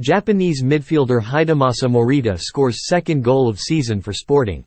Japanese midfielder Hidemasa Morita scores second goal of season for Sporting.